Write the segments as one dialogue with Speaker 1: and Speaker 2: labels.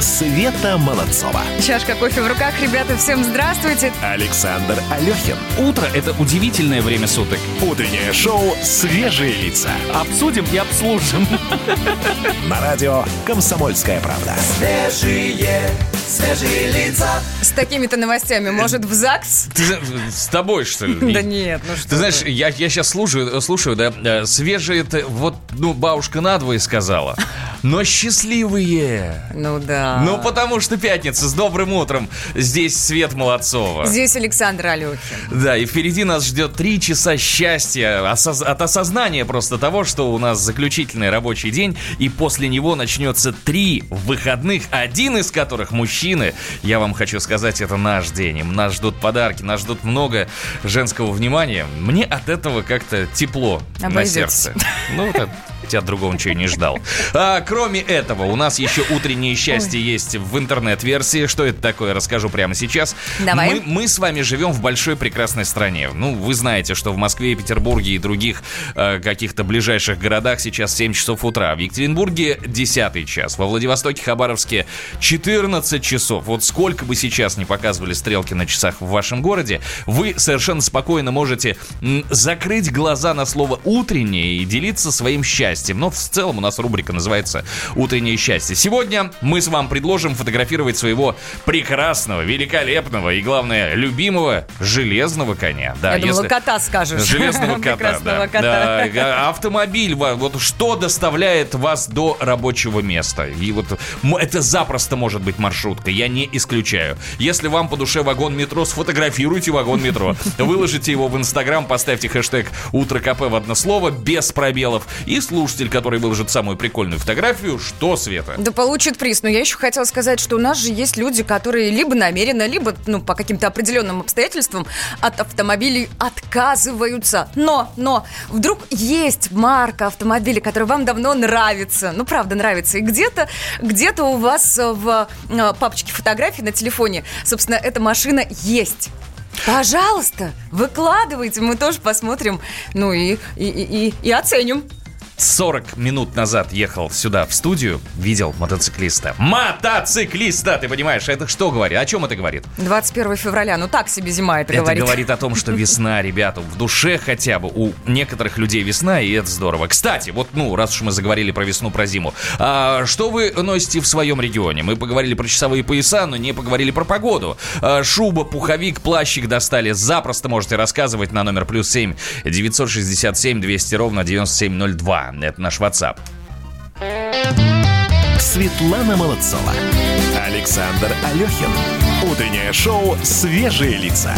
Speaker 1: Света Молодцова.
Speaker 2: Чашка кофе в руках. Ребята, всем здравствуйте.
Speaker 1: Александр Алехин.
Speaker 3: Утро – это удивительное время суток.
Speaker 1: Утреннее шоу «Свежие лица».
Speaker 3: Обсудим и обслужим.
Speaker 1: На радио «Комсомольская правда».
Speaker 4: Свежие, свежие лица.
Speaker 2: С такими-то новостями, может, в ЗАГС?
Speaker 3: Ты с тобой, что ли?
Speaker 2: Да нет, ну что
Speaker 3: Ты знаешь, я, я сейчас слушаю, слушаю, да, э, свежие это, вот, ну, бабушка надвое сказала, но счастливые.
Speaker 2: Ну да.
Speaker 3: Ну, потому что пятница, с добрым утром. Здесь Свет Молодцова.
Speaker 2: Здесь Александр Алехин.
Speaker 3: Да, и впереди нас ждет три часа счастья осоз- от осознания просто того, что у нас заключительный рабочий день, и после него начнется три выходных, один из которых мужчины. Я вам хочу сказать, это наш день. Им Нас ждут подарки, нас ждут много женского внимания. Мне от этого как-то тепло на
Speaker 2: Обойдется.
Speaker 3: сердце. Ну, это я от другого ничего не ждал. А, кроме этого, у нас еще утреннее счастье есть в интернет-версии. Что это такое, расскажу прямо сейчас.
Speaker 2: Давай.
Speaker 3: Мы, мы с вами живем в большой прекрасной стране. Ну, вы знаете, что в Москве, Петербурге и других э, каких-то ближайших городах сейчас 7 часов утра. В Екатеринбурге 10 час. Во Владивостоке, Хабаровске 14 часов. Вот сколько бы сейчас не показывали стрелки на часах в вашем городе, вы совершенно спокойно можете закрыть глаза на слово «утреннее» и делиться своим счастьем. Но в целом у нас рубрика называется «Утреннее счастье». Сегодня мы с вами предложим фотографировать своего прекрасного, великолепного и, главное, любимого железного коня. Да,
Speaker 2: Я думала,
Speaker 3: если-
Speaker 2: кота скажешь.
Speaker 3: Железного кота, да.
Speaker 2: кота.
Speaker 3: Да, га- Автомобиль, вот что доставляет вас до рабочего места? И вот это запросто может быть маршрутка, я не исключаю. Если вам по душе вагон метро, сфотографируйте вагон метро. Выложите его в Инстаграм, поставьте хэштег «Утро КП» в одно слово, без пробелов. И слушатель, который выложит самую прикольную фотографию, что, Света?
Speaker 2: Да получит приз. Но я еще хотела сказать, что у нас же есть люди, которые либо намеренно, либо ну, по каким-то определенным обстоятельствам от автомобилей отказываются. Но, но, вдруг есть марка автомобиля, которая вам давно нравится. Ну, правда, нравится. И где-то, где-то у вас э, в э, папочке фотографий на телефоне, собственно, эта машина есть. Пожалуйста, выкладывайте, мы тоже посмотрим, ну и, и, и- и оценим.
Speaker 3: 40 минут назад ехал сюда, в студию, видел мотоциклиста. Мотоциклиста, ты понимаешь, это что говорит? О чем это говорит?
Speaker 2: 21 февраля, ну так себе зима это,
Speaker 3: Это
Speaker 2: говорит.
Speaker 3: говорит о том, что весна, ребята, в душе хотя бы у некоторых людей весна, и это здорово. Кстати, вот, ну, раз уж мы заговорили про весну, про зиму, а что вы носите в своем регионе? Мы поговорили про часовые пояса, но не поговорили про погоду. А, шуба, пуховик, плащик достали. Запросто можете рассказывать на номер плюс 7 967 200 ровно 9702. Это наш WhatsApp.
Speaker 1: Светлана Молодцова. Александр Алехин. Утреннее шоу «Свежие лица».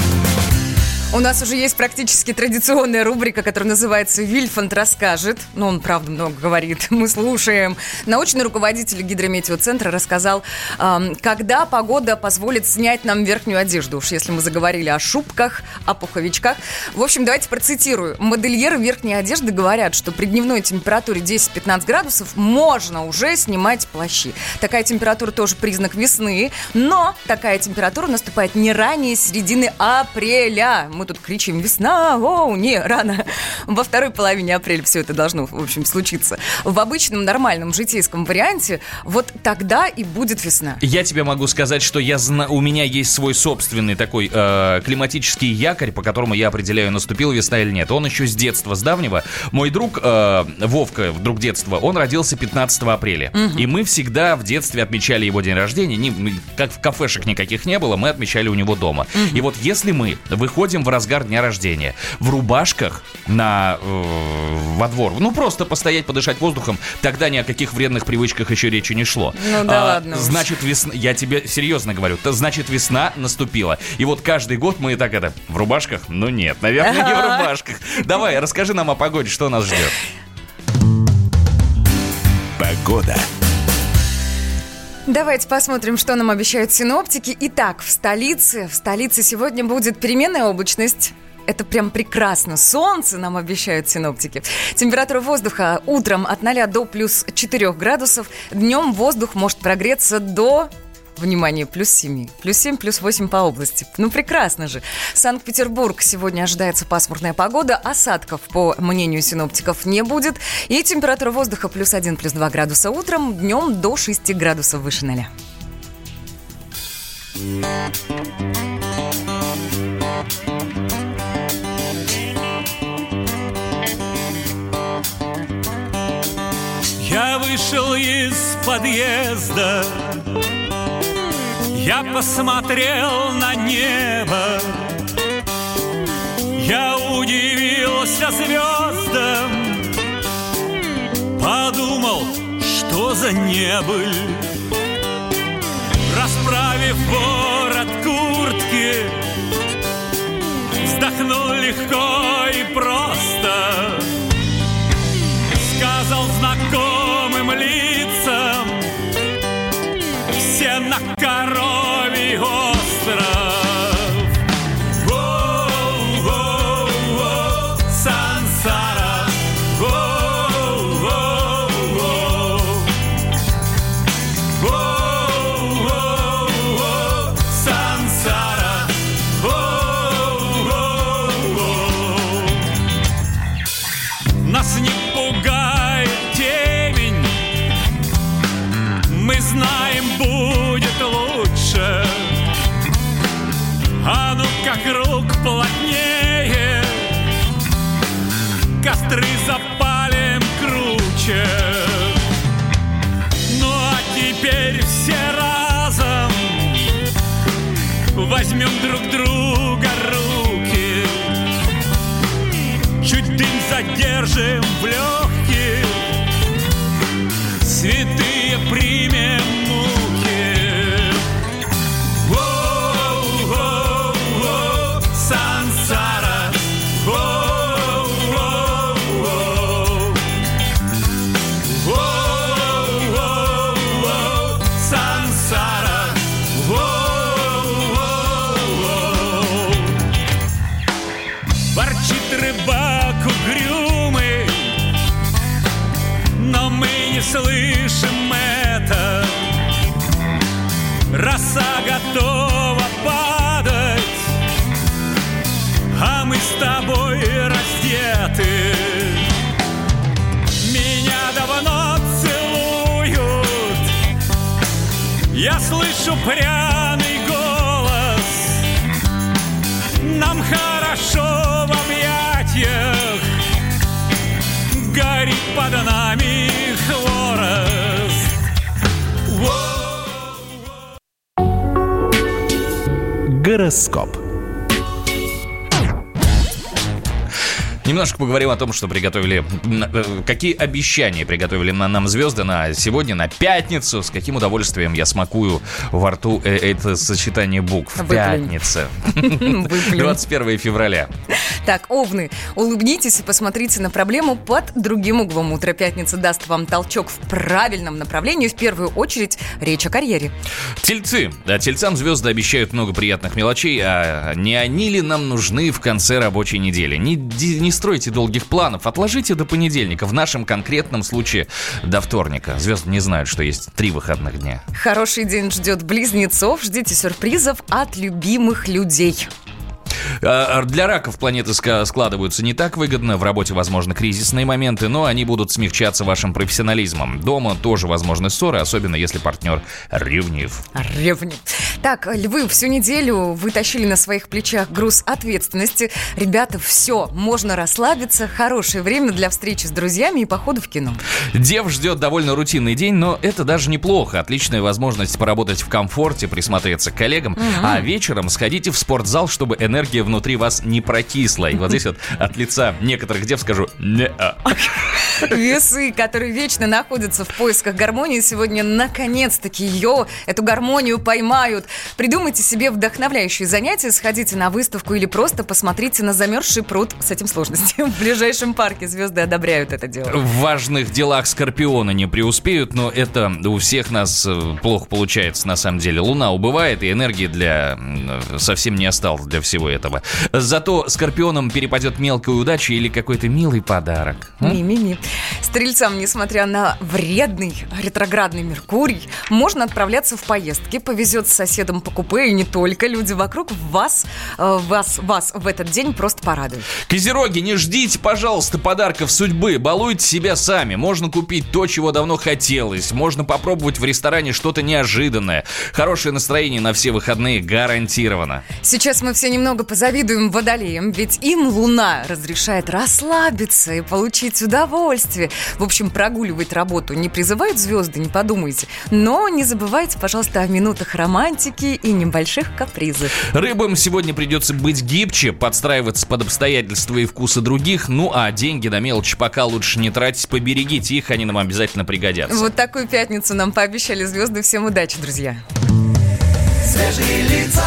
Speaker 2: У нас уже есть практически традиционная рубрика, которая называется «Вильфанд расскажет». Ну, он, правда, много говорит. Мы слушаем. Научный руководитель гидрометеоцентра рассказал, когда погода позволит снять нам верхнюю одежду. Уж если мы заговорили о шубках, о пуховичках. В общем, давайте процитирую. Модельеры верхней одежды говорят, что при дневной температуре 10-15 градусов можно уже снимать плащи. Такая температура тоже признак весны, но такая температура наступает не ранее середины апреля. Мы тут кричим «Весна! Оу!» Не, рано. Во второй половине апреля все это должно, в общем, случиться. В обычном нормальном житейском варианте вот тогда и будет весна.
Speaker 3: Я тебе могу сказать, что я зна... у меня есть свой собственный такой э, климатический якорь, по которому я определяю, наступила весна или нет. Он еще с детства, с давнего. Мой друг э, Вовка, друг детства, он родился 15 апреля. И мы всегда в детстве отмечали его день рождения. Не, как в кафешек никаких не было, мы отмечали у него дома. И вот если мы выходим в разгар дня рождения в рубашках на, э, во двор, ну просто постоять, подышать воздухом, тогда ни о каких вредных привычках еще речи не шло.
Speaker 2: Ну да ладно уж.
Speaker 3: Значит, весна, я тебе серьезно говорю, то значит весна наступила. И вот каждый год мы так это, в рубашках? Ну нет, наверное, не в рубашках. Давай, расскажи нам о погоде, что нас ждет.
Speaker 1: Погода.
Speaker 2: Давайте посмотрим, что нам обещают синоптики. Итак, в столице, в столице сегодня будет переменная облачность. Это прям прекрасно. Солнце нам обещают синоптики. Температура воздуха утром от 0 до плюс 4 градусов. Днем воздух может прогреться до Внимание, плюс 7. Плюс 7, плюс 8 по области. Ну, прекрасно же. Санкт-Петербург. Сегодня ожидается пасмурная погода. Осадков, по мнению синоптиков, не будет. И температура воздуха плюс 1, плюс 2 градуса утром. Днем до 6 градусов выше ноля.
Speaker 5: Я вышел из подъезда Я посмотрел на небо. Я удивился звездам. Подумал, что за небыль Расправив ворот куртки Вздохнул легко и просто Друг друга руки. Чуть дым задержим в легких
Speaker 3: Немножко поговорим о том, что приготовили, э, какие обещания приготовили на нам звезды на сегодня, на пятницу. С каким удовольствием я смакую во рту э, это сочетание букв.
Speaker 2: Выплюнь.
Speaker 3: Пятница.
Speaker 2: Выплюнь.
Speaker 3: 21 февраля.
Speaker 2: Так, овны, улыбнитесь и посмотрите на проблему под другим углом. Утро пятницы даст вам толчок в правильном направлении. В первую очередь речь о карьере.
Speaker 3: Тельцы. Да, тельцам звезды обещают много приятных мелочей, а не они ли нам нужны в конце рабочей недели? Не, не стройте долгих планов, отложите до понедельника. В нашем конкретном случае до вторника. Звезды не знают, что есть три выходных дня.
Speaker 2: Хороший день ждет близнецов. Ждите сюрпризов от любимых людей.
Speaker 3: А, Для раков планеты складываются не так выгодно, в работе возможны кризисные моменты, но они будут смягчаться вашим профессионализмом. Дома тоже возможны ссоры, особенно если партнер ревнив.
Speaker 2: Ревни. Так, львы, всю неделю вы тащили на своих плечах груз ответственности. Ребята, все, можно расслабиться. Хорошее время для встречи с друзьями и похода в кино.
Speaker 3: Дев ждет довольно рутинный день, но это даже неплохо. Отличная возможность поработать в комфорте, присмотреться к коллегам. А вечером сходите в спортзал, чтобы энергия внутри вас не прокисла. И вот здесь вот от лица некоторых дев скажу не
Speaker 2: Весы, которые вечно находятся в поисках гармонии, сегодня наконец-таки ее, эту гармонию поймают. Придумайте себе вдохновляющие занятия, сходите на выставку или просто посмотрите на замерзший пруд. С этим сложности. В ближайшем парке звезды одобряют это дело.
Speaker 3: В важных делах Скорпиона не преуспеют, но это у всех нас э, плохо получается на самом деле. Луна убывает, и энергии для совсем не осталось для всего этого. Спасибо. Зато скорпионам перепадет мелкая удача или какой-то милый подарок.
Speaker 2: Ми-ми-ми. Стрельцам, несмотря на вредный ретроградный Меркурий, можно отправляться в поездки, повезет с соседом по купе, и не только. Люди вокруг вас, э, вас, вас в этот день просто порадуют.
Speaker 3: Козероги, не ждите, пожалуйста, подарков судьбы. Балуйте себя сами. Можно купить то, чего давно хотелось. Можно попробовать в ресторане что-то неожиданное. Хорошее настроение на все выходные гарантировано.
Speaker 2: Сейчас мы все немного позавидуем водолеям, ведь им Луна разрешает расслабиться и получить удовольствие. В общем, прогуливать работу не призывают звезды, не подумайте. Но не забывайте, пожалуйста, о минутах романтики и небольших капризов.
Speaker 3: Рыбам сегодня придется быть гибче, подстраиваться под обстоятельства и вкусы других. Ну а деньги на мелочи пока лучше не тратить. Поберегите их, они нам обязательно пригодятся.
Speaker 2: Вот такую пятницу нам пообещали звезды. Всем удачи, друзья.
Speaker 4: Свежие лица,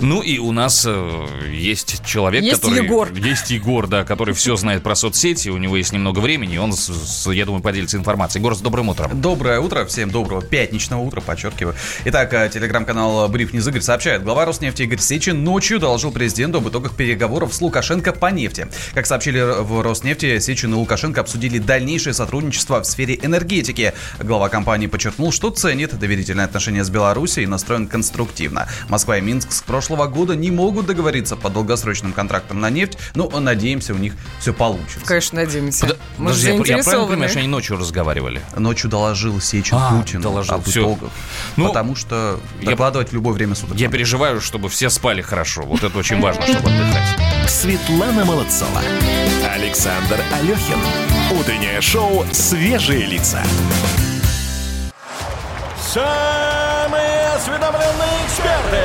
Speaker 3: Ну и у нас э, есть человек,
Speaker 2: Есть
Speaker 3: который...
Speaker 2: Егор.
Speaker 3: Есть Егор, да, который все знает про соцсети, у него есть немного времени, и он, с- с- я думаю, поделится информацией. Егор, с добрым утром.
Speaker 6: Доброе утро, всем доброго пятничного утра, подчеркиваю. Итак, э, телеграм-канал Бриф Ньюз Игорь сообщает, глава Роснефти Игорь Сечин ночью доложил президенту об итогах переговоров с Лукашенко по нефти. Как сообщили в Роснефти, Сечин и Лукашенко обсудили дальнейшее сотрудничество в сфере энергетики. Глава компании подчеркнул, что ценит доверительные отношения с Беларусью и настроен конструктивно. Москва и Минск с прошлого года не могут договориться по долгосрочным контрактам на нефть, но надеемся, у них все получится.
Speaker 2: Конечно, надеемся.
Speaker 3: Подо-
Speaker 2: Мы же
Speaker 3: Подожди, я, я правильно понимаю, что они ночью разговаривали?
Speaker 6: Ночью доложил Сечин
Speaker 3: А,
Speaker 6: Путину
Speaker 3: доложил,
Speaker 6: об
Speaker 3: всё.
Speaker 6: итогах.
Speaker 3: Ну,
Speaker 6: потому что
Speaker 3: я-
Speaker 6: докладывать в любое время суток.
Speaker 3: Я переживаю, чтобы все спали хорошо. Вот это очень важно, чтобы отдыхать.
Speaker 1: Светлана Молодцова. Александр Алехин. Утреннее шоу «Свежие лица».
Speaker 5: Самые осведомленные эксперты,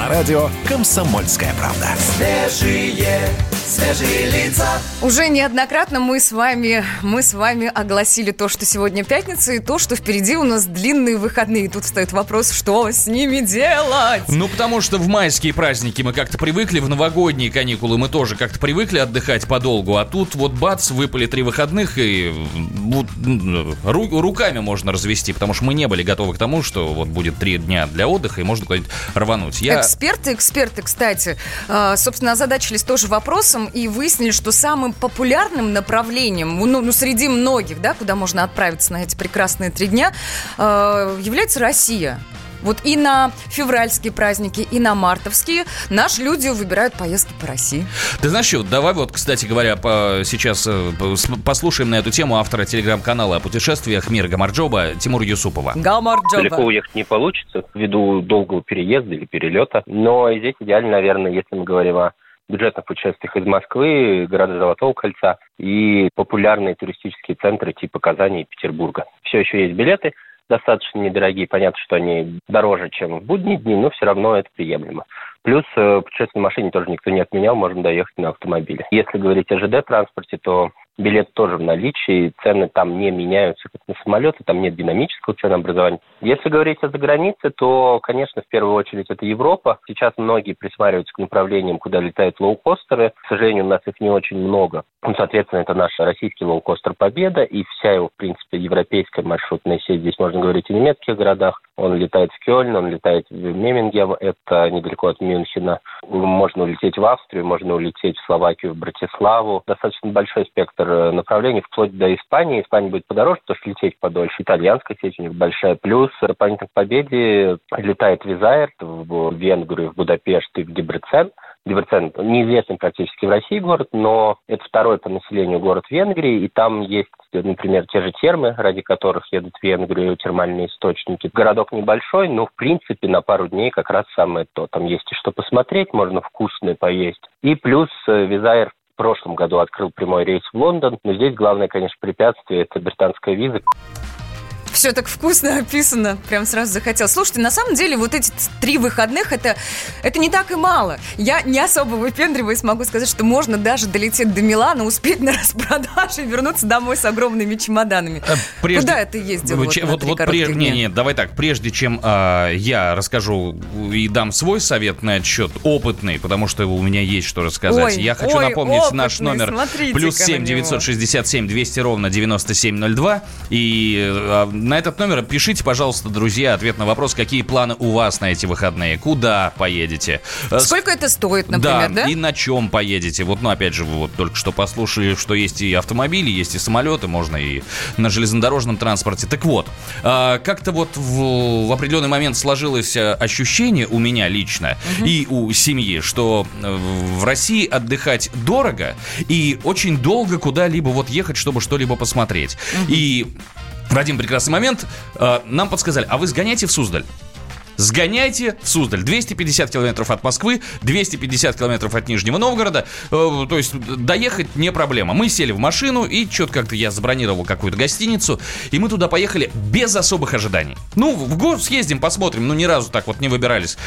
Speaker 1: На радио «Комсомольская правда».
Speaker 4: свежие, свежие лица.
Speaker 2: Уже неоднократно мы с вами, мы с вами огласили то, что сегодня пятница, и то, что впереди у нас длинные выходные. И тут встает вопрос, что с ними делать?
Speaker 3: Ну, потому что в майские праздники мы как-то привыкли, в новогодние каникулы мы тоже как-то привыкли отдыхать подолгу, а тут вот бац, выпали три выходных, и вот, м, ру- руками можно развести, потому что мы не были готовы к тому, что вот будет три дня для отдыха, и можно куда-нибудь рвануть. Я...
Speaker 2: Эксперты, эксперты, кстати, э, собственно, озадачились тоже вопросом и выяснили, что самым популярным направлением, ну, ну, среди многих, да, куда можно отправиться на эти прекрасные три дня, э, является Россия. Вот и на февральские праздники, и на мартовские наши люди выбирают поездки по России.
Speaker 3: Ты знаешь что, давай вот, кстати говоря, по- сейчас э, послушаем на эту тему автора телеграм-канала о путешествиях Мира Гамарджоба Тимура Юсупова.
Speaker 2: Гамарджоба.
Speaker 7: Далеко уехать не получится ввиду долгого переезда или перелета. Но здесь идеально, наверное, если мы говорим о бюджетных путешествиях из Москвы, города Золотого кольца и популярные туристические центры типа Казани и Петербурга. Все еще есть билеты, достаточно недорогие. Понятно, что они дороже, чем в будние дни, но все равно это приемлемо. Плюс э, путешествие на машине тоже никто не отменял, можно доехать на автомобиле. Если говорить о ЖД-транспорте, то билет тоже в наличии, цены там не меняются, как на самолеты, там нет динамического ценообразования. Если говорить о загранице, то, конечно, в первую очередь это Европа. Сейчас многие присматриваются к направлениям, куда летают лоукостеры. К сожалению, у нас их не очень много. Ну, соответственно, это наш российский лоукостер «Победа» и вся его, в принципе, европейская маршрутная сеть. Здесь можно говорить о немецких городах. Он летает в Кёльн, он летает в Мемингем, это недалеко от Мюнхена. Можно улететь в Австрию, можно улететь в Словакию, в Братиславу. Достаточно большой спектр э, направлений, вплоть до Испании. Испания будет подороже, потому что лететь подольше. Итальянская сеть у них большая. Плюс дополнительно к победе летает Визайр в Венгрию, в Будапешт и в Дебрецен. Дебрецен неизвестный практически в России город, но это второй по населению город Венгрии, и там есть, например, те же термы, ради которых едут в Венгрию, термальные источники. Городок небольшой, но, в принципе, на пару дней как раз самое то. Там есть и что посмотреть, можно вкусное поесть. И плюс э, Визайр прошлом году открыл прямой рейс в Лондон, но здесь главное, конечно, препятствие – это британская виза.
Speaker 2: Все так вкусно описано, прям сразу захотел. Слушайте, на самом деле вот эти три выходных, это, это не так и мало. Я не особо выпендриваюсь, могу сказать, что можно даже долететь до Милана, успеть на распродаже и вернуться домой с огромными чемоданами.
Speaker 3: Э, Прежде-
Speaker 2: Куда это ездил вот,
Speaker 3: вот, вот прежде, не, не, давай так, прежде чем а, я расскажу и дам свой совет на этот счет, опытный, потому что у меня есть что рассказать.
Speaker 2: Ой,
Speaker 3: я хочу
Speaker 2: ой,
Speaker 3: напомнить наш
Speaker 2: опытный,
Speaker 3: номер
Speaker 2: смотрите-ка
Speaker 3: плюс
Speaker 2: на
Speaker 3: 7
Speaker 2: него.
Speaker 3: 967 200 ровно 9702. И а, на этот номер пишите, пожалуйста, друзья, ответ на вопрос, какие планы у вас на эти выходные, куда поедете. Э,
Speaker 2: Сколько это стоит, например, да?
Speaker 3: и на чем поедете. Вот, ну, опять же, вы вот только что послушали, что есть и автомобили, есть и самолеты, можно и на железнодорожном транспорте. Так вот, а, как-то вот в, в определенный момент сложилось а, ощущение у меня лично и у семьи, что э, в России отдыхать дорого и очень долго куда-либо вот ехать, чтобы что-либо посмотреть. И в один прекрасный момент э, нам подсказали, а вы сгоняйте в Суздаль. Сгоняйте в Суздаль. 250 километров от Москвы, 250 километров от Нижнего Новгорода. Э, то есть доехать не проблема. Мы сели в машину, и что-то как-то я забронировал какую-то гостиницу, и мы туда поехали без особых ожиданий. Ну, в город съездим, посмотрим, но ни разу так вот не выбирались.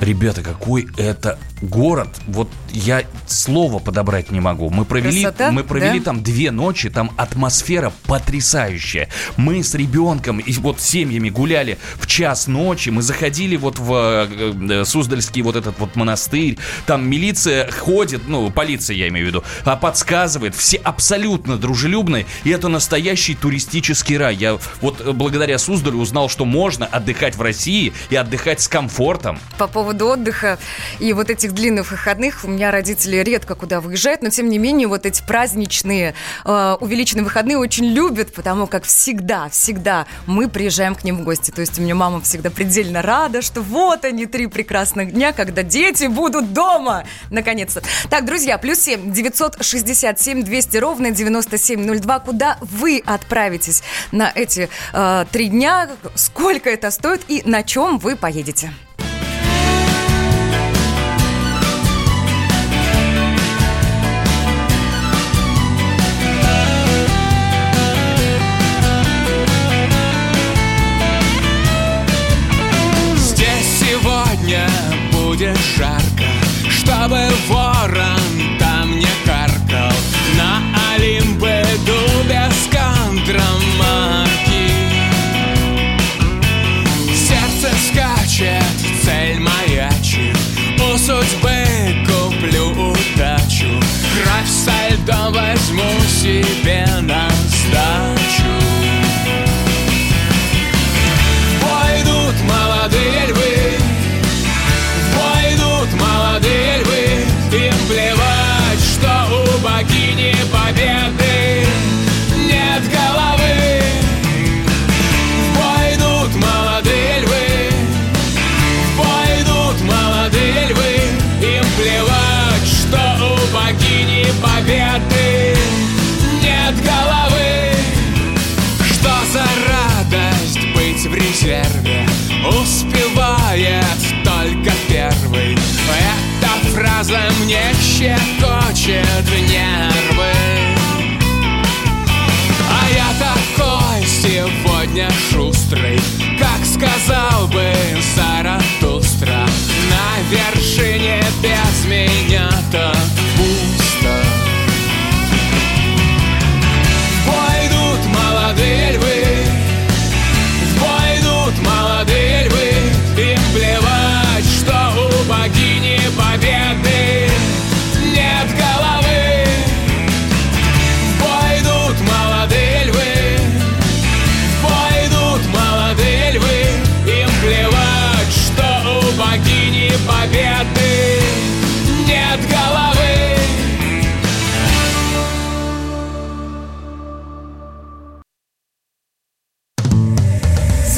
Speaker 3: Ребята, какой это город. Вот я слова подобрать не могу. Мы провели,
Speaker 2: Красота,
Speaker 3: мы провели
Speaker 2: да?
Speaker 3: там две ночи, там атмосфера потрясающая. Мы с ребенком и вот семьями гуляли в час ночи, мы заходили вот в э, э, Суздальский вот этот вот монастырь, там милиция ходит, ну, полиция я имею в виду, а подсказывает, все абсолютно дружелюбные, и это настоящий туристический рай. Я вот э, благодаря Суздалю узнал, что можно отдыхать в России и отдыхать с комфортом.
Speaker 2: По поводу отдыха и вот этих длинных выходных, у меня родители редко куда выезжают, но тем не менее вот эти праздничные э, увеличенные выходные очень любят, потому как всегда, всегда мы приезжаем к ним в гости. То есть у меня мама всегда предельно рада, что вот они три прекрасных дня, когда дети будут дома, наконец-то. Так, друзья, плюс семь, 967 200 ровно 9702. Куда вы отправитесь на эти э, три дня? Сколько это стоит и на чем вы поедете?
Speaker 8: Сегодня будет жарко, чтобы ворон там не каркал. На Олимпе без контрамарки. Сердце скачет, цель маячит, у судьбы куплю удачу. Кровь со льдом возьму себе на мне щекочет нервы. А я такой сегодня шустрый Как сказал бы Заратустра. На вершине без меня-то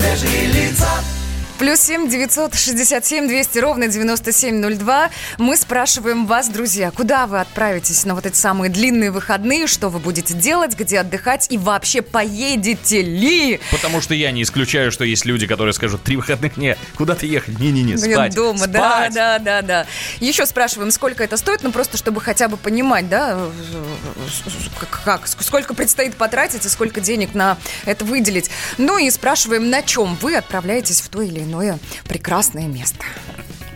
Speaker 8: свежие лица.
Speaker 2: Плюс семь девятьсот шестьдесят семь двести ровно девяносто семь ноль два. Мы спрашиваем вас, друзья, куда вы отправитесь на вот эти самые длинные выходные, что вы будете делать, где отдыхать и вообще поедете ли?
Speaker 3: Потому что я не исключаю, что есть люди, которые скажут, три выходных, не, куда ты ехать? Не-не-не,
Speaker 2: Блин,
Speaker 3: спать.
Speaker 2: дома, да,
Speaker 3: спать.
Speaker 2: да, да, да. Еще спрашиваем, сколько это стоит, ну просто чтобы хотя бы понимать, да, как, сколько предстоит потратить и сколько денег на это выделить. Ну и спрашиваем, на чем вы отправляетесь в то или иное прекрасное место.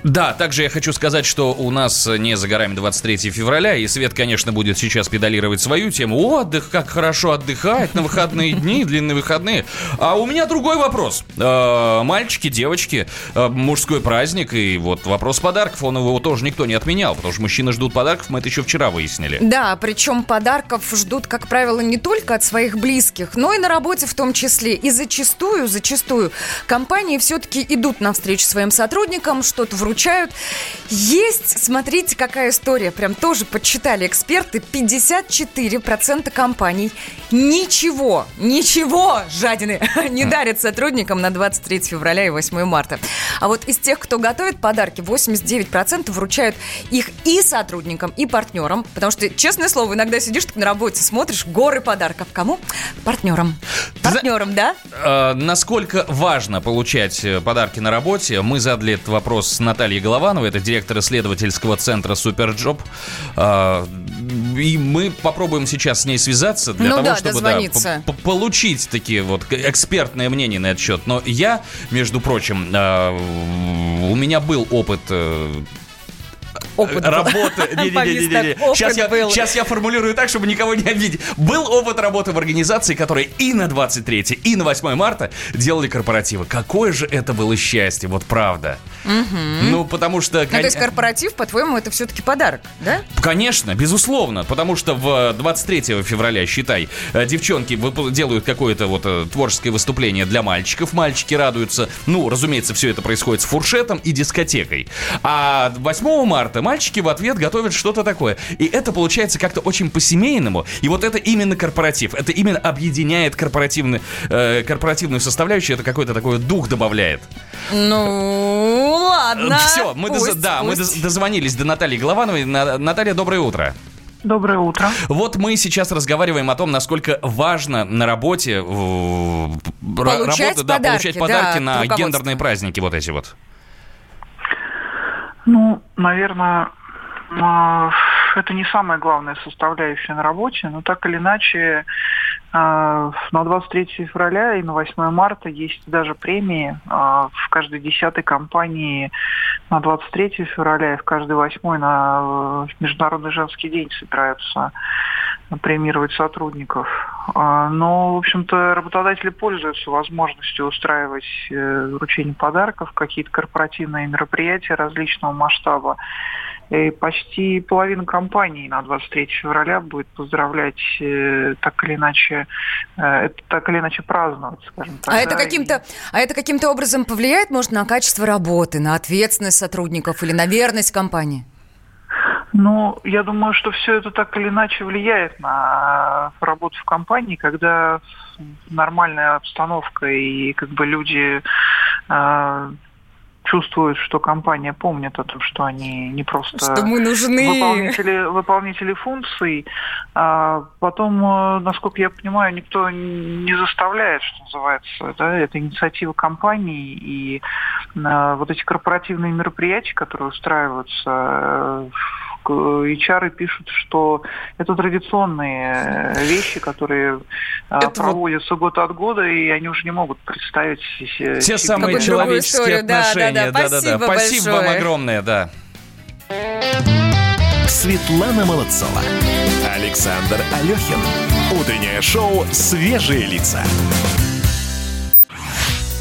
Speaker 3: Да, также я хочу сказать, что у нас не за горами 23 февраля, и Свет, конечно, будет сейчас педалировать свою тему. Отдых, как хорошо отдыхать на выходные дни, длинные выходные. А у меня другой вопрос. Э, Мальчики, девочки, э, мужской праздник, и вот вопрос подарков, он его тоже никто не отменял, потому что мужчины ждут подарков, мы это еще вчера выяснили.
Speaker 2: Да, причем подарков ждут, как правило, не только от своих близких, но и на работе в том числе. И зачастую, зачастую компании все-таки идут навстречу своим сотрудникам, что-то вручают. Есть, смотрите, какая история, прям тоже подсчитали эксперты, 54% компаний ничего, ничего, жадины, не дарят сотрудникам на 23 февраля и 8 марта. А вот из тех, кто готовит подарки, 89% вручают их и сотрудникам, и партнерам, потому что, честное слово, иногда сидишь на работе, смотришь, горы подарков. Кому? Партнерам. Партнерам, да?
Speaker 3: Э, насколько важно получать э, подарки на работе, мы задали этот вопрос с Натальей Головановой, это директор исследовательского центра Superjob. Э, и мы попробуем сейчас с ней связаться для
Speaker 2: Ну
Speaker 3: того,
Speaker 2: да,
Speaker 3: чтобы п- получить такие вот экспертное мнение на этот счет. Но я, между прочим, э, у меня был опыт э,
Speaker 2: Опыт
Speaker 3: работы. Сейчас я, сейчас я формулирую так, чтобы никого не обидеть. Был опыт работы в организации, которые и на 23 и на 8 марта делали корпоративы. Какое же это было счастье, вот правда. Ну, потому что...
Speaker 2: Ну, то есть корпоратив, по-твоему, это все-таки подарок, да?
Speaker 3: Конечно, безусловно, потому что в 23 февраля, считай, э, девчонки делают какое-то вот э, творческое выступление для мальчиков, мальчики радуются. Ну, разумеется, все это происходит с фуршетом и дискотекой. А 8 марта мальчики в ответ готовят что-то такое. И это получается как-то очень по-семейному. И вот это именно корпоратив. Это именно объединяет корпоративный, э, корпоративную составляющую. Это какой-то такой дух добавляет.
Speaker 2: Ну, ладно.
Speaker 3: Все, мы, доз-
Speaker 2: Пусть,
Speaker 3: да, мы
Speaker 2: пусть.
Speaker 3: доз- дозвонились до Натальи Головановой. На- Наталья, доброе утро.
Speaker 9: Доброе утро.
Speaker 3: Вот мы сейчас разговариваем о том, насколько важно на работе
Speaker 2: Получать
Speaker 3: работа- да,
Speaker 2: подарки,
Speaker 3: получать подарки
Speaker 2: да,
Speaker 3: на гендерные праздники вот эти вот.
Speaker 9: Ну, наверное, а, это не самая главная составляющая на работе, но так или иначе а, на 23 февраля и на 8 марта есть даже премии а, в каждой десятой компании на 23 февраля и в каждой восьмой на э, Международный женский день собираются премировать сотрудников. А, Но, в общем-то, работодатели пользуются возможностью устраивать э, вручение подарков, какие-то корпоративные мероприятия различного масштаба. И почти половина компаний на 23 февраля будет поздравлять э, так или иначе, э, это так или иначе праздновать, скажем так.
Speaker 2: А это
Speaker 9: да,
Speaker 2: каким-то, а это каким-то образом повлияет, может, на качество работы, на ответственность сотрудников или на верность компании?
Speaker 9: Ну, я думаю, что все это так или иначе влияет на работу в компании, когда нормальная обстановка и как бы люди э, чувствуют, что компания помнит о том, что они не просто
Speaker 2: Что мы нужны.
Speaker 9: выполнители, выполнители функций. А потом, э, насколько я понимаю, никто не заставляет, что называется. Да? Это инициатива компании и э, вот эти корпоративные мероприятия, которые устраиваются, э, к- HR пишут, что это традиционные э, вещи, которые э,
Speaker 3: Это вот-
Speaker 9: проводятся год от года, и они уже не могут представить
Speaker 3: Те
Speaker 9: себе
Speaker 3: самые человеческие
Speaker 2: историю, да, да,
Speaker 3: отношения.
Speaker 2: да. Спасибо
Speaker 3: Спасибо вам
Speaker 2: большое.
Speaker 3: огромное, да.
Speaker 1: Светлана Молодцова. Александр Алехин. Утреннее шоу «Свежие лица».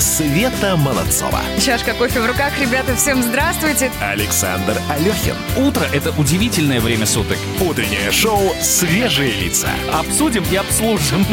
Speaker 1: Света Молодцова.
Speaker 2: Чашка кофе в руках. Ребята, всем здравствуйте.
Speaker 1: Александр Алехин.
Speaker 3: Утро – это удивительное время суток.
Speaker 1: Утреннее шоу «Свежие лица».
Speaker 3: Обсудим и обслужим.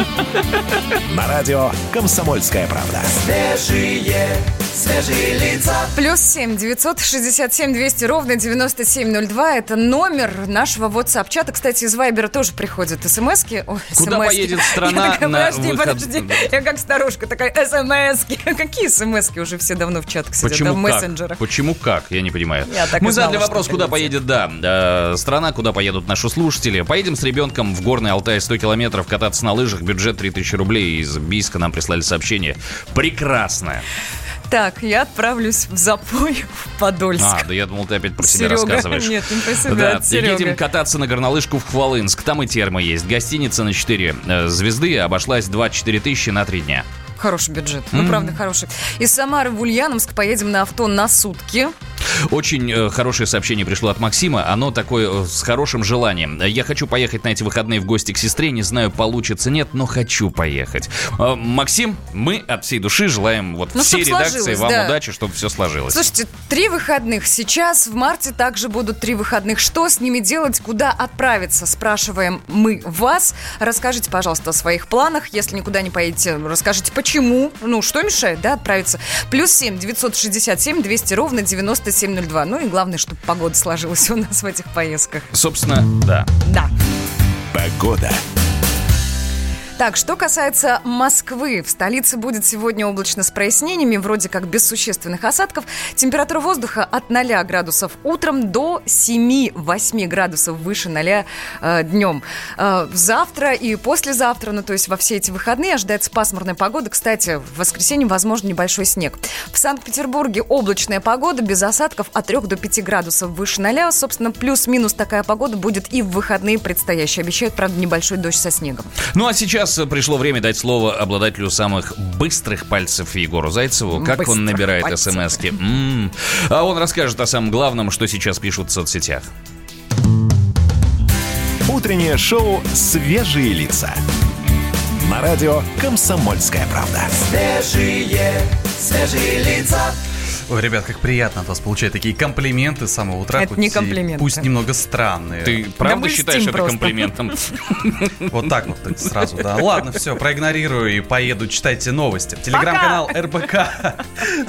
Speaker 1: На радио «Комсомольская правда».
Speaker 4: Свежие, свежие лица.
Speaker 2: Плюс семь девятьсот шестьдесят семь двести ровно девяносто семь ноль два. Это номер нашего WhatsApp-чата. Кстати, из Вайбера тоже приходят смски. Ой,
Speaker 3: Куда
Speaker 2: смски.
Speaker 3: поедет страна
Speaker 2: Я такая,
Speaker 3: на
Speaker 2: подожди,
Speaker 3: выход-
Speaker 2: подожди. Я как старушка такая, смски. Какие смски? Уже все давно в чатах сидят,
Speaker 3: Почему
Speaker 2: в мессенджерах.
Speaker 3: Почему как? Я не понимаю.
Speaker 2: Я так
Speaker 3: Мы
Speaker 2: знала,
Speaker 3: задали вопрос, куда поедет, да, э, страна, куда поедут наши слушатели. Поедем с ребенком в Горный Алтай 100 километров кататься на лыжах. Бюджет 3000 рублей. Из Бийска нам прислали сообщение. Прекрасно.
Speaker 2: Так, я отправлюсь в запой в Подольск.
Speaker 3: А, да я думал, ты опять про себя
Speaker 2: Серега.
Speaker 3: рассказываешь.
Speaker 2: Нет, не про себя,
Speaker 3: Да,
Speaker 2: Серега.
Speaker 3: едем кататься на горнолыжку в Хвалынск. Там и термо есть. Гостиница на 4 э, звезды обошлась 24 тысячи на 3 дня.
Speaker 2: Хороший бюджет. Ну, правда, хороший. Из Самары в Ульяновск поедем на авто на сутки.
Speaker 3: Очень э, хорошее сообщение пришло от Максима. Оно такое э, с хорошим желанием. Я хочу поехать на эти выходные в гости к сестре. Не знаю, получится, нет, но хочу поехать. Э, Максим, мы от всей души желаем вот
Speaker 2: Ну,
Speaker 3: всей редакции вам
Speaker 2: да.
Speaker 3: удачи, чтобы все сложилось.
Speaker 2: Слушайте, три выходных. Сейчас в марте также будут три выходных. Что с ними делать? Куда отправиться? Спрашиваем мы вас. Расскажите, пожалуйста, о своих планах. Если никуда не поедете, расскажите, почему. Ну, что мешает, да, отправиться? Плюс семь девятьсот шестьдесят семь двести ровно девяносто семь ноль два. Ну и главное, чтобы погода сложилась у нас в этих поездках.
Speaker 3: Собственно, да.
Speaker 2: Да.
Speaker 1: Погода.
Speaker 2: Так, что касается Москвы, в столице будет сегодня облачно с прояснениями, вроде как без существенных осадков. Температура воздуха от 0 градусов утром до 7-8 градусов выше 0 э, днем. Э, завтра и послезавтра, ну то есть во все эти выходные ожидается пасмурная погода. Кстати, в воскресенье возможен небольшой снег. В Санкт-Петербурге облачная погода без осадков от 3 до 5 градусов выше 0. Собственно, плюс-минус такая погода будет и в выходные предстоящие. Обещают, правда, небольшой дождь со снегом.
Speaker 3: Ну а сейчас э, пришло время дать слово обладателю самых быстрых пальцев Егору Зайцеву. Как он
Speaker 2: Быстрых
Speaker 3: набирает
Speaker 2: пальцев.
Speaker 3: смски. М. А он расскажет о самом главном, что сейчас пишут в соцсетях.
Speaker 1: Утреннее шоу «Свежие лица». На радио «Комсомольская правда».
Speaker 4: Свежие, свежие лица.
Speaker 6: Ой, ребят, как приятно от вас получать такие комплименты с самого утра.
Speaker 2: Это не
Speaker 6: и
Speaker 2: комплименты.
Speaker 6: Пусть немного странные.
Speaker 3: Ты правда
Speaker 2: мы
Speaker 3: считаешь это
Speaker 2: просто.
Speaker 3: комплиментом?
Speaker 6: Вот так вот так сразу, да. Ладно, все, проигнорирую и поеду читать новости. Телеграм-канал РБК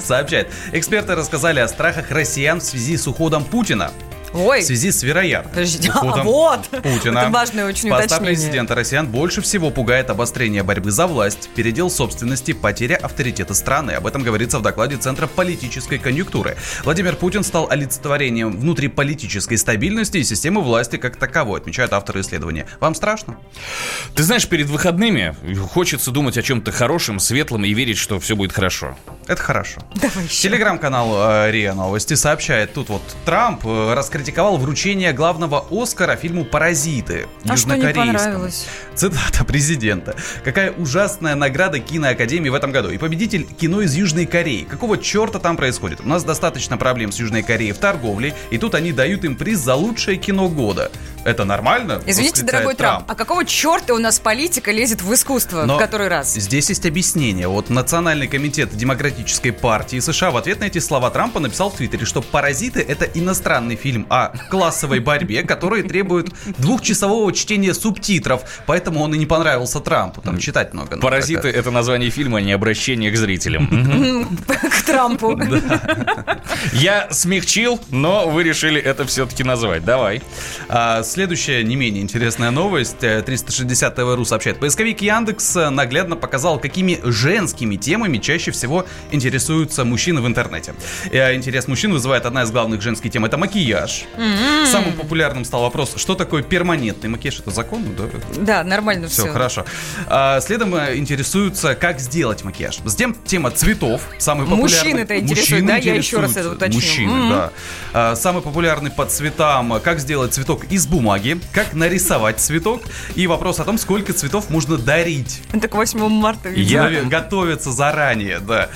Speaker 6: сообщает. Эксперты рассказали о страхах россиян в связи с уходом Путина.
Speaker 2: Ой,
Speaker 6: В связи с вероятным
Speaker 2: Подождите, а, вот.
Speaker 6: Путина.
Speaker 2: Это важное очень
Speaker 6: Поста
Speaker 2: уточнение.
Speaker 6: президента россиян больше всего пугает обострение борьбы за власть, передел собственности, потеря авторитета страны. Об этом говорится в докладе Центра политической конъюнктуры. Владимир Путин стал олицетворением внутриполитической стабильности и системы власти как таковой, отмечают авторы исследования. Вам страшно?
Speaker 3: Ты знаешь, перед выходными хочется думать о чем-то хорошем, светлом и верить, что все будет хорошо.
Speaker 6: Это хорошо.
Speaker 2: Давай еще.
Speaker 6: Телеграм-канал э, РИА Новости сообщает, тут вот Трамп э, раскритиковал вручение главного Оскара фильму «Паразиты»
Speaker 2: А
Speaker 6: южнокорейскому. Цитата президента. Какая ужасная награда киноакадемии в этом году. И победитель кино из Южной Кореи. Какого черта там происходит? У нас достаточно проблем с Южной Кореей в торговле, и тут они дают им приз за лучшее кино года. Это нормально?
Speaker 2: Извините, дорогой Трамп, а какого черта у нас политика лезет в искусство
Speaker 6: Но
Speaker 2: в который раз?
Speaker 6: Здесь есть объяснение. Вот Национальный комитет Демократической партии США в ответ на эти слова Трампа написал в Твиттере, что «Паразиты» — это иностранный фильм о классовой борьбе, который требует двухчасового чтения субтитров, поэтому он и не понравился Трампу. Там читать много. надо.
Speaker 3: Паразиты это название фильма, а не обращение к зрителям.
Speaker 2: К Трампу.
Speaker 3: Я смягчил, но вы решили это все-таки назвать. Давай.
Speaker 6: А, следующая не менее интересная новость. Э, 360 ТВ.ру сообщает. Поисковик Яндекс э, наглядно показал, какими женскими темами чаще всего интересуются мужчины в интернете. Э, Интерес мужчин вызывает одна из главных женских тем. Это макияж. Самым популярным стал вопрос, что такое перманентный макияж? Это законно, да?
Speaker 2: Да, нормально
Speaker 6: Все,
Speaker 2: все.
Speaker 6: хорошо. А, следом э, интересуются, как сделать макияж. Затем тема цветов. Самый популярный.
Speaker 2: Мужчины-то интересуют, да? Я еще раз это уточню.
Speaker 6: Мужчины,
Speaker 2: Мгм.
Speaker 6: да. А, самый популярный по цветам. э, Как сделать цветок из бумаги. Как нарисовать цветок. И вопрос о том, сколько цветов можно дарить.
Speaker 2: Это к 8 марта, видимо.
Speaker 3: Я-
Speaker 6: Человек готовится заранее, да.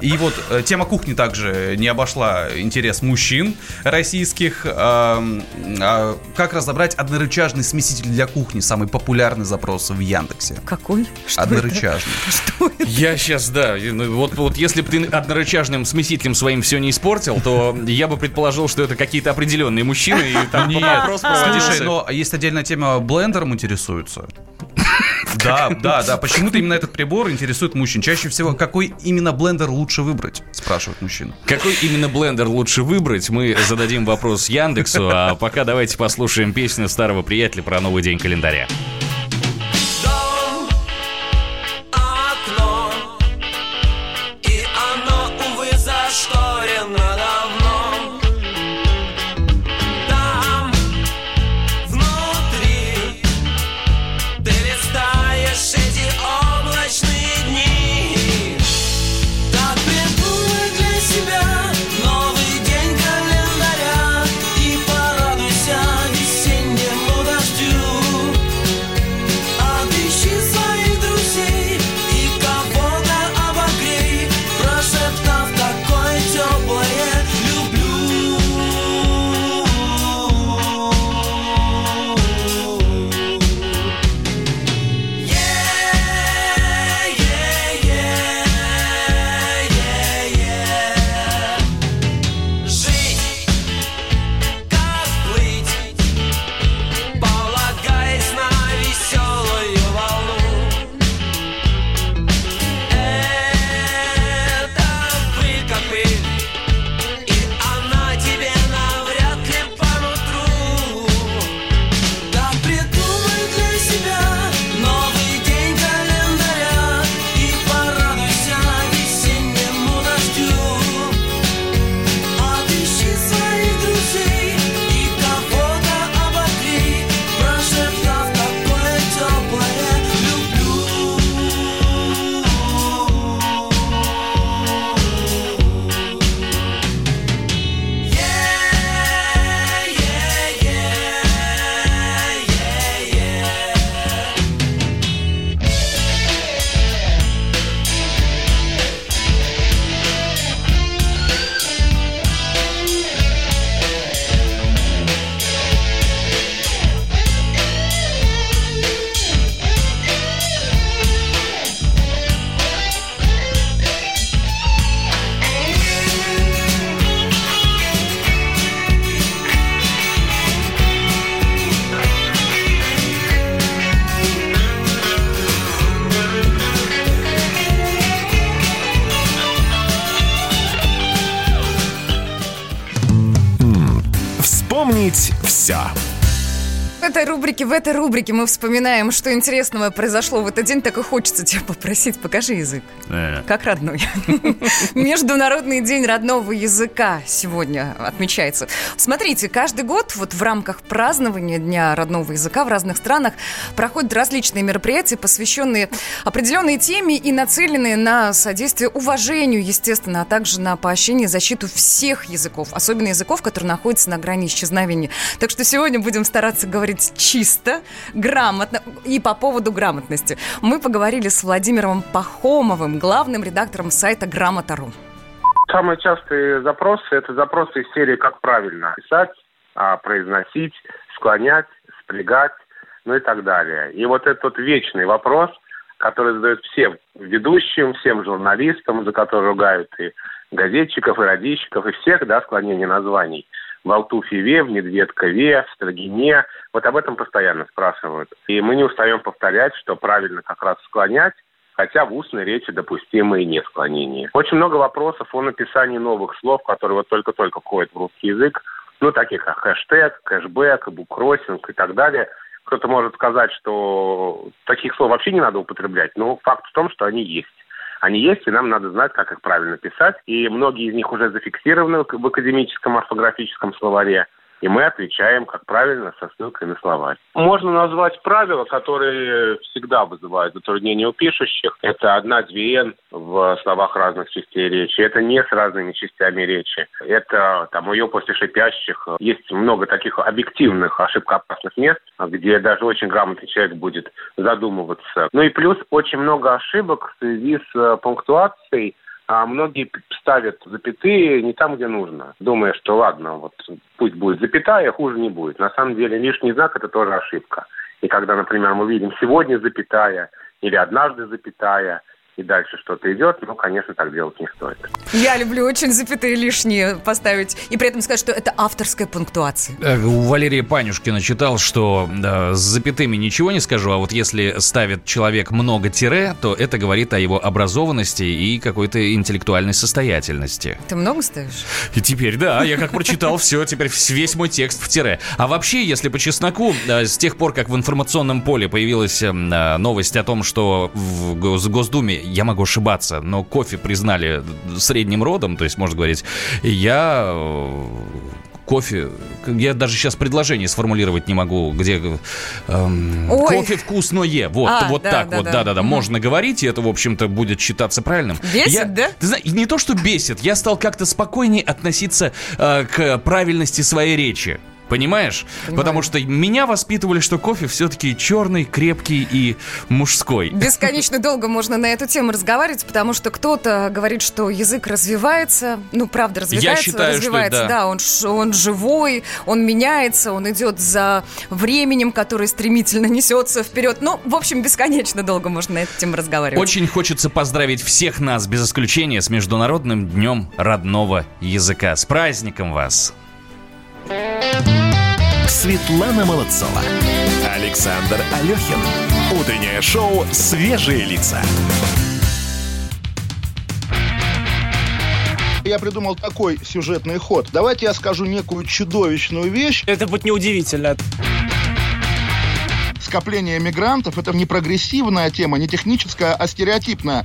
Speaker 6: И вот э, тема кухни также не обошла интерес мужчин российских. Эм, а как разобрать однорычажный смеситель для кухни? Самый популярный запрос в Яндексе.
Speaker 2: Какой? Что
Speaker 6: Однорычажный.
Speaker 4: Я сейчас, да, ну, вот, вот если бы ты однорычажным смесителем своим все не испортил, то я бы предположил, что это какие-то определенные мужчины, и там
Speaker 6: Нет,
Speaker 4: вопрос
Speaker 6: слушай, но есть отдельная тема, блендером интересуются. Да, да, да. Почему-то именно этот прибор интересует мужчин. Чаще всего, какой именно блендер лучше выбрать, спрашивают мужчины.
Speaker 4: Какой именно блендер лучше выбрать, мы зададим вопрос Яндексу, а пока давайте послушаем песню старого приятеля про новый день календаря.
Speaker 1: Все.
Speaker 2: В этой рубрике, в этой рубрике мы вспоминаем, что интересного произошло в этот день, так и хочется тебя попросить, покажи язык. Как родной. Международный день родного языка сегодня отмечается. Смотрите, каждый год вот в рамках празднования Дня родного языка в разных странах проходят различные мероприятия, посвященные определенной теме и нацеленные на содействие уважению, естественно, а также на поощрение и защиту всех языков, особенно языков, которые находятся на грани исчезновения. Так что сегодня будем стараться говорить чисто, грамотно и по поводу грамотности. Мы поговорили с Владимиром Пахомовым, главным редактором сайта Грамота.ру.
Speaker 10: Самые частые запросы – это запросы из серии «Как правильно писать», а, произносить, склонять, сплегать, ну и так далее. И вот этот вечный вопрос, который задают всем ведущим, всем журналистам, за которые ругают и газетчиков, и радищиков, и всех, да, склонение названий. В Алтуфьеве, в Медведкове, в Строгине. Вот об этом постоянно спрашивают. И мы не устаем повторять, что правильно как раз склонять, хотя в устной речи допустимо и не склонение. Очень много вопросов о написании новых слов, которые вот только-только входят в русский язык, ну, таких как хэштег, кэшбэк, буккроссинг и так далее. Кто-то может сказать, что таких слов вообще не надо употреблять, но факт в том, что они есть. Они есть, и нам надо знать, как их правильно писать. И многие из них уже зафиксированы в академическом орфографическом словаре. И мы отвечаем, как правильно, со ссылкой на словарь. Можно назвать правила, которые всегда вызывают затруднения у пишущих. Это одна-две «н» в словах разных частей речи. Это не с разными частями речи. Это там ее после шипящих. Есть много таких объективных ошибкоопасных мест, где даже очень грамотный человек будет задумываться. Ну и плюс очень много ошибок в связи с э, пунктуацией а многие ставят запятые не там, где нужно, думая, что ладно, вот пусть будет запятая, хуже не будет. На самом деле лишний знак – это тоже ошибка. И когда, например, мы видим сегодня запятая или однажды запятая, и дальше что-то идет, ну, конечно, так делать не стоит.
Speaker 2: Я люблю очень запятые лишние поставить. И при этом сказать, что это авторская пунктуация.
Speaker 3: Э, У Валерия Панюшкина читал, что да, с запятыми ничего не скажу, а вот если ставит человек много тире, то это говорит о его образованности и какой-то интеллектуальной состоятельности.
Speaker 2: Ты много ставишь?
Speaker 3: И теперь, да, я как прочитал все, теперь весь мой текст в тире. А вообще, если по чесноку, э, с тех пор, как в информационном поле появилась э, новость о том, что в Гос- Госдуме, я могу ошибаться, но кофе признали средним родом, то есть, можно говорить, я э, кофе, я даже сейчас предложение сформулировать не могу, где эм,
Speaker 2: Ой.
Speaker 3: кофе вкусное, вот,
Speaker 2: А,
Speaker 3: вот
Speaker 2: да,
Speaker 3: так
Speaker 2: да,
Speaker 3: вот,
Speaker 2: да.
Speaker 3: да-да-да,
Speaker 2: Мгм.
Speaker 3: можно говорить, и это, в общем-то, будет считаться правильным.
Speaker 2: Бесит,
Speaker 3: Я-
Speaker 2: да?
Speaker 3: Ты знаешь, не то, что бесит, я стал как-то спокойнее относиться э, к правильности своей речи. Понимаешь?
Speaker 2: Понимаю.
Speaker 3: Потому что меня воспитывали, что кофе все-таки черный, крепкий и мужской.
Speaker 2: Бесконечно долго можно на эту тему разговаривать, потому что кто-то говорит, что язык развивается, ну, правда, развивается,
Speaker 3: считаю, что
Speaker 2: развивается,
Speaker 3: да.
Speaker 2: он, он живой, он меняется, он идет за временем, который стремительно несется вперед. Ну, в общем, бесконечно долго можно на эту тему разговаривать.
Speaker 3: Очень хочется поздравить всех нас, без исключения, с Международным днем родного языка. С праздником вас!
Speaker 1: Светлана Молодцова. Александр Алехин. Утреннее шоу «Свежие лица».
Speaker 11: Я придумал такой сюжетный ход. Давайте я скажу некую чудовищную вещь.
Speaker 12: Это будет неудивительно.
Speaker 11: Скопление мигрантов – это не прогрессивная тема, не техническая, а стереотипная.